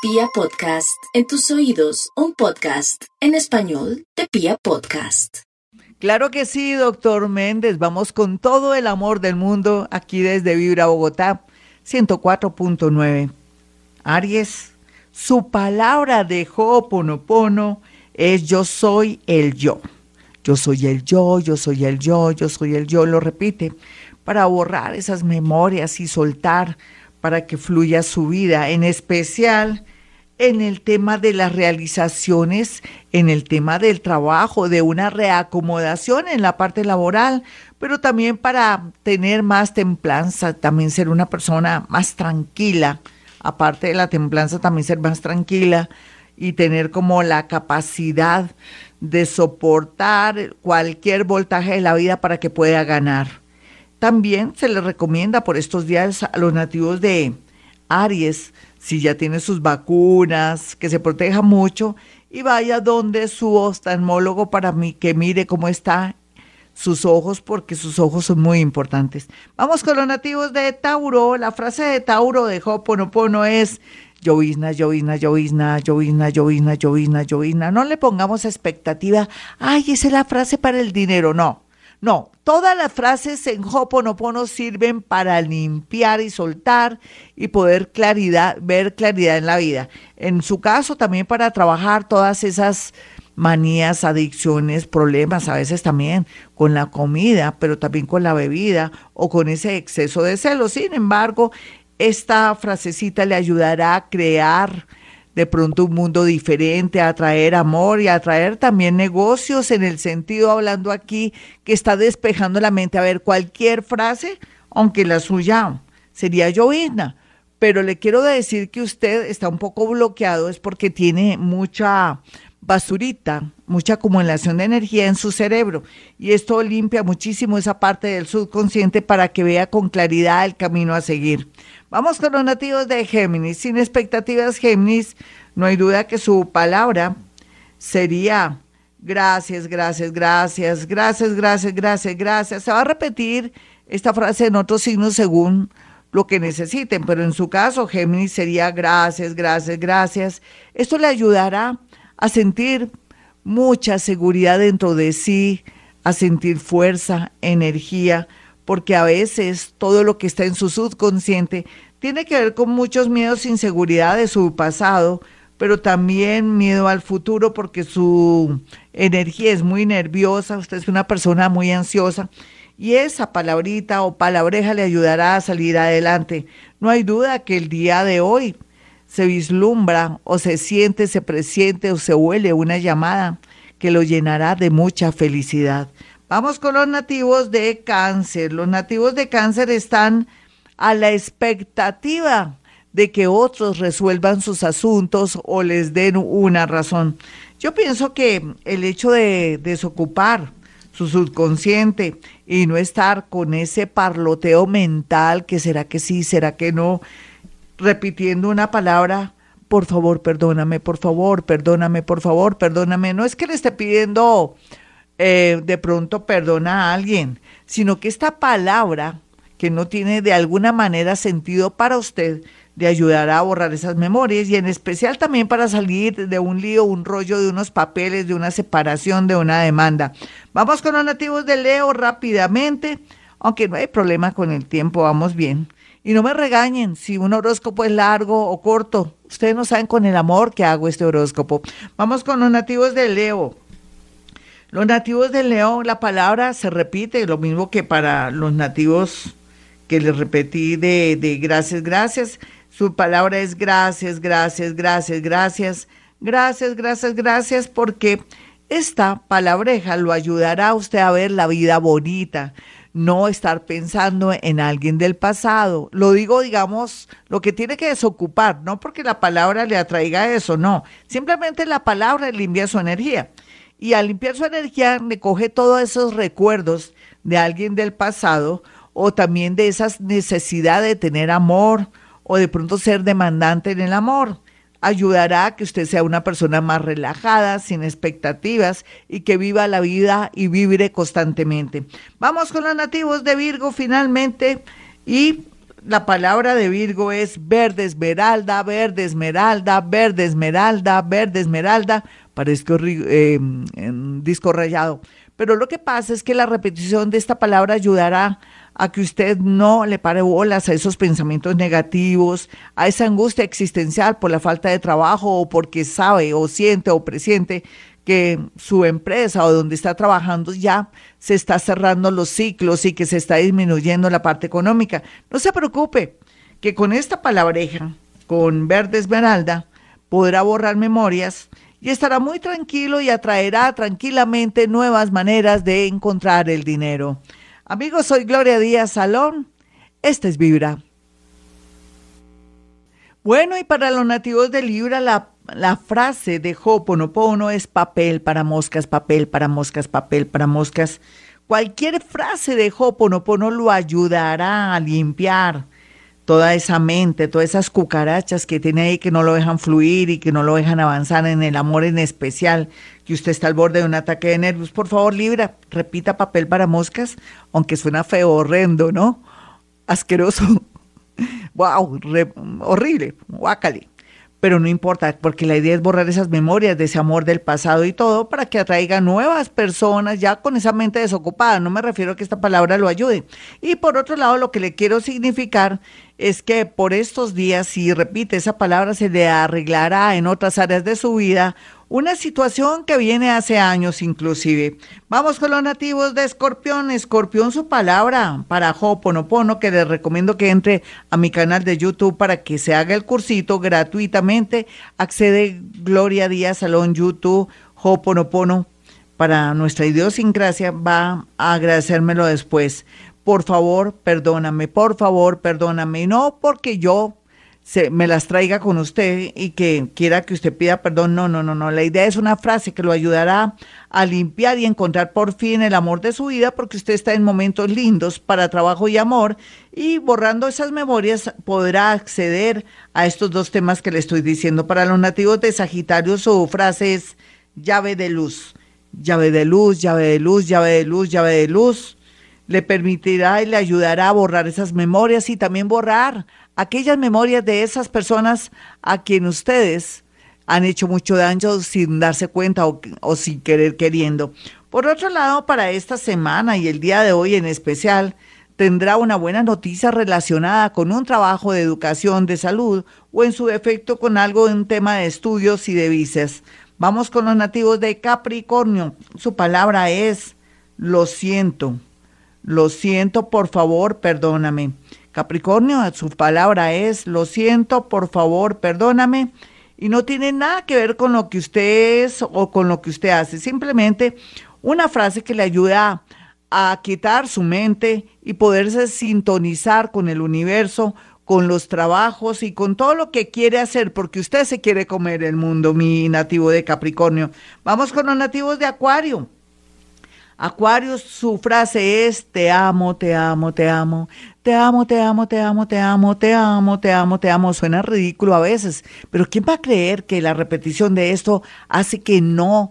Pia Podcast, en tus oídos, un podcast en español de Pia Podcast. Claro que sí, doctor Méndez. Vamos con todo el amor del mundo aquí desde Vibra Bogotá, 104.9. Aries, su palabra de Ho'oponopono es yo soy el yo. Yo soy el yo, yo soy el yo, yo soy el yo, lo repite, para borrar esas memorias y soltar para que fluya su vida, en especial en el tema de las realizaciones, en el tema del trabajo, de una reacomodación en la parte laboral, pero también para tener más templanza, también ser una persona más tranquila, aparte de la templanza, también ser más tranquila y tener como la capacidad de soportar cualquier voltaje de la vida para que pueda ganar. También se le recomienda por estos días a los nativos de Aries, si ya tiene sus vacunas, que se proteja mucho y vaya donde su oftalmólogo para mí, que mire cómo está sus ojos, porque sus ojos son muy importantes. Vamos con los nativos de Tauro. La frase de Tauro de Hoponopono es llovizna, llovizna, llovizna, llovizna, llovizna, llovizna, llovizna. No le pongamos expectativa, ay, esa es la frase para el dinero. No, no, todas las frases en Hoponopono sirven para limpiar y soltar y poder claridad, ver claridad en la vida. En su caso, también para trabajar todas esas manías, adicciones, problemas, a veces también con la comida, pero también con la bebida o con ese exceso de celos. Sin embargo, esta frasecita le ayudará a crear de pronto un mundo diferente, a traer amor y a traer también negocios en el sentido, hablando aquí, que está despejando la mente. A ver, cualquier frase, aunque la suya sería llovizna, pero le quiero decir que usted está un poco bloqueado, es porque tiene mucha basurita, mucha acumulación de energía en su cerebro. Y esto limpia muchísimo esa parte del subconsciente para que vea con claridad el camino a seguir. Vamos con los nativos de Géminis. Sin expectativas, Géminis, no hay duda que su palabra sería gracias, gracias, gracias, gracias, gracias, gracias, gracias. Se va a repetir esta frase en otros signos según lo que necesiten, pero en su caso, Géminis sería gracias, gracias, gracias. Esto le ayudará a sentir mucha seguridad dentro de sí, a sentir fuerza, energía, porque a veces todo lo que está en su subconsciente tiene que ver con muchos miedos, e inseguridad de su pasado, pero también miedo al futuro porque su energía es muy nerviosa, usted es una persona muy ansiosa y esa palabrita o palabreja le ayudará a salir adelante. No hay duda que el día de hoy se vislumbra o se siente, se presiente o se huele una llamada que lo llenará de mucha felicidad. Vamos con los nativos de cáncer. Los nativos de cáncer están a la expectativa de que otros resuelvan sus asuntos o les den una razón. Yo pienso que el hecho de desocupar su subconsciente y no estar con ese parloteo mental, que será que sí, será que no, repitiendo una palabra, por favor, perdóname, por favor, perdóname, por favor, perdóname. No es que le esté pidiendo eh, de pronto perdona a alguien, sino que esta palabra que no tiene de alguna manera sentido para usted, le ayudará a borrar esas memorias y en especial también para salir de un lío, un rollo de unos papeles, de una separación, de una demanda. Vamos con los nativos de Leo rápidamente, aunque no hay problema con el tiempo, vamos bien. Y no me regañen si un horóscopo es largo o corto. Ustedes no saben con el amor que hago este horóscopo. Vamos con los nativos de Leo. Los nativos de León, la palabra se repite, lo mismo que para los nativos que les repetí de, de gracias, gracias. Su palabra es gracias, gracias, gracias, gracias, gracias, gracias, gracias, porque esta palabreja lo ayudará a usted a ver la vida bonita, no estar pensando en alguien del pasado. Lo digo, digamos, lo que tiene que desocupar, no porque la palabra le atraiga eso, no. Simplemente la palabra limpia su energía y al limpiar su energía le coge todos esos recuerdos de alguien del pasado o también de esa necesidad de tener amor o de pronto ser demandante en el amor. Ayudará a que usted sea una persona más relajada, sin expectativas y que viva la vida y vibre constantemente. Vamos con los nativos de Virgo finalmente y la palabra de Virgo es verde esmeralda, verde esmeralda, verde esmeralda, verde esmeralda. Parezco eh, disco rayado. Pero lo que pasa es que la repetición de esta palabra ayudará a que usted no le pare bolas a esos pensamientos negativos, a esa angustia existencial por la falta de trabajo o porque sabe o siente o presiente que su empresa o donde está trabajando ya se está cerrando los ciclos y que se está disminuyendo la parte económica. No se preocupe, que con esta palabreja, con verde esmeralda, podrá borrar memorias y estará muy tranquilo y atraerá tranquilamente nuevas maneras de encontrar el dinero. Amigos, soy Gloria Díaz Salón. Este es Vibra. Bueno, y para los nativos de Libra, la la frase de Ho'oponopono es papel para moscas, papel para moscas, papel para moscas. Cualquier frase de Ho'oponopono lo ayudará a limpiar toda esa mente, todas esas cucarachas que tiene ahí que no lo dejan fluir y que no lo dejan avanzar en el amor en especial, que usted está al borde de un ataque de nervios. Por favor, Libra, repita papel para moscas, aunque suena feo, horrendo, ¿no? Asqueroso. wow, horrible, guácale pero no importa, porque la idea es borrar esas memorias de ese amor del pasado y todo para que atraiga nuevas personas ya con esa mente desocupada. No me refiero a que esta palabra lo ayude. Y por otro lado, lo que le quiero significar es que por estos días, si repite esa palabra, se le arreglará en otras áreas de su vida una situación que viene hace años inclusive. Vamos con los nativos de Escorpión. Escorpión, su palabra para Ho'oponopono, que les recomiendo que entre a mi canal de YouTube para que se haga el cursito gratuitamente. Accede Gloria Díaz Salón YouTube Ho'oponopono para nuestra idiosincrasia. Va a agradecérmelo después. Por favor, perdóname, por favor, perdóname. No porque yo se, me las traiga con usted y que quiera que usted pida perdón. No, no, no, no. La idea es una frase que lo ayudará a limpiar y encontrar por fin el amor de su vida porque usted está en momentos lindos para trabajo y amor y borrando esas memorias podrá acceder a estos dos temas que le estoy diciendo. Para los nativos de Sagitario su frase es llave de luz. Llave de luz, llave de luz, llave de luz, llave de luz. Le permitirá y le ayudará a borrar esas memorias y también borrar aquellas memorias de esas personas a quien ustedes han hecho mucho daño sin darse cuenta o, sin querer queriendo. Por otro lado, para esta semana y el día de hoy en especial, tendrá una buena noticia relacionada con un trabajo de educación, de salud o en su defecto con algo en tema de estudios y de visas. Vamos con los nativos de Capricornio. Su palabra es lo siento. Lo siento, por favor, perdóname. Capricornio, su palabra es, lo siento, por favor, perdóname. Y no tiene nada que ver con lo que usted es o con lo que usted hace. Simplemente una frase que le ayuda a, quitar su mente y poderse sintonizar con el universo, con los trabajos y con todo lo que quiere hacer, porque usted se quiere comer el mundo, mi nativo de Capricornio. Vamos con los nativos de Acuario. Acuario, su frase es, te amo, te amo, te amo, te amo, te amo, te amo, te amo, te amo, te amo, te amo. Suena ridículo a veces, pero ¿quién va a creer que la repetición de esto hace que no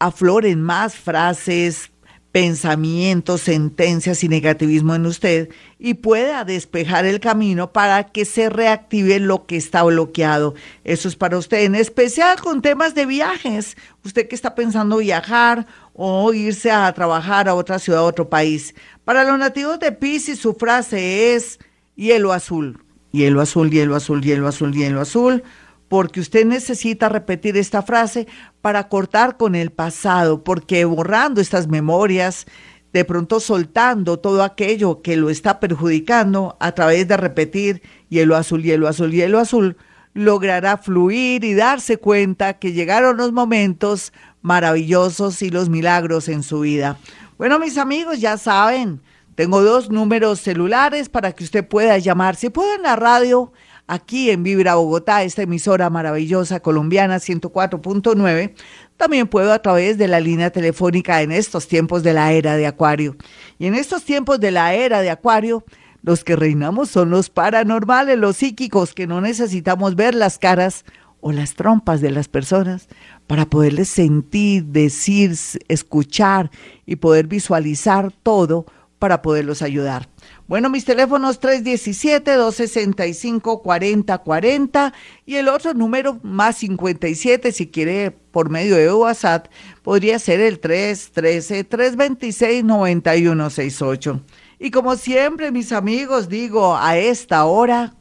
afloren más frases, pensamientos, sentencias y negativismo en usted y pueda despejar el camino para que se reactive lo que está bloqueado. Eso es para usted, en especial con temas de viajes. Usted que está pensando viajar o irse a trabajar a otra ciudad, a otro país. Para los nativos de Pisces su frase es hielo azul, hielo azul, hielo azul, hielo azul, hielo azul porque usted necesita repetir esta frase para cortar con el pasado, porque borrando estas memorias, de pronto soltando todo aquello que lo está perjudicando a través de repetir hielo azul, hielo azul, hielo azul, logrará fluir y darse cuenta que llegaron los momentos maravillosos y los milagros en su vida. Bueno, mis amigos, ya saben, tengo dos números celulares para que usted pueda llamar. Si puede en la radio, aquí en Vibra Bogotá, esta emisora maravillosa colombiana 104.9. También puedo a través de la línea telefónica en estos tiempos de la era de Acuario. Y en estos tiempos de la era de Acuario, los que reinamos son los paranormales, los psíquicos, que no necesitamos ver las caras o las trompas de las personas para poderles sentir, decir, escuchar y poder visualizar todo para poderlos ayudar. Bueno, mis teléfonos 317-265-4040 y el otro número más 57 si quiere por medio de WhatsApp podría ser el 313-326-9168. Y como siempre, mis amigos, digo, a esta hora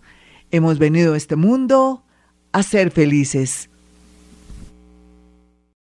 hemos venido a este mundo a ser felices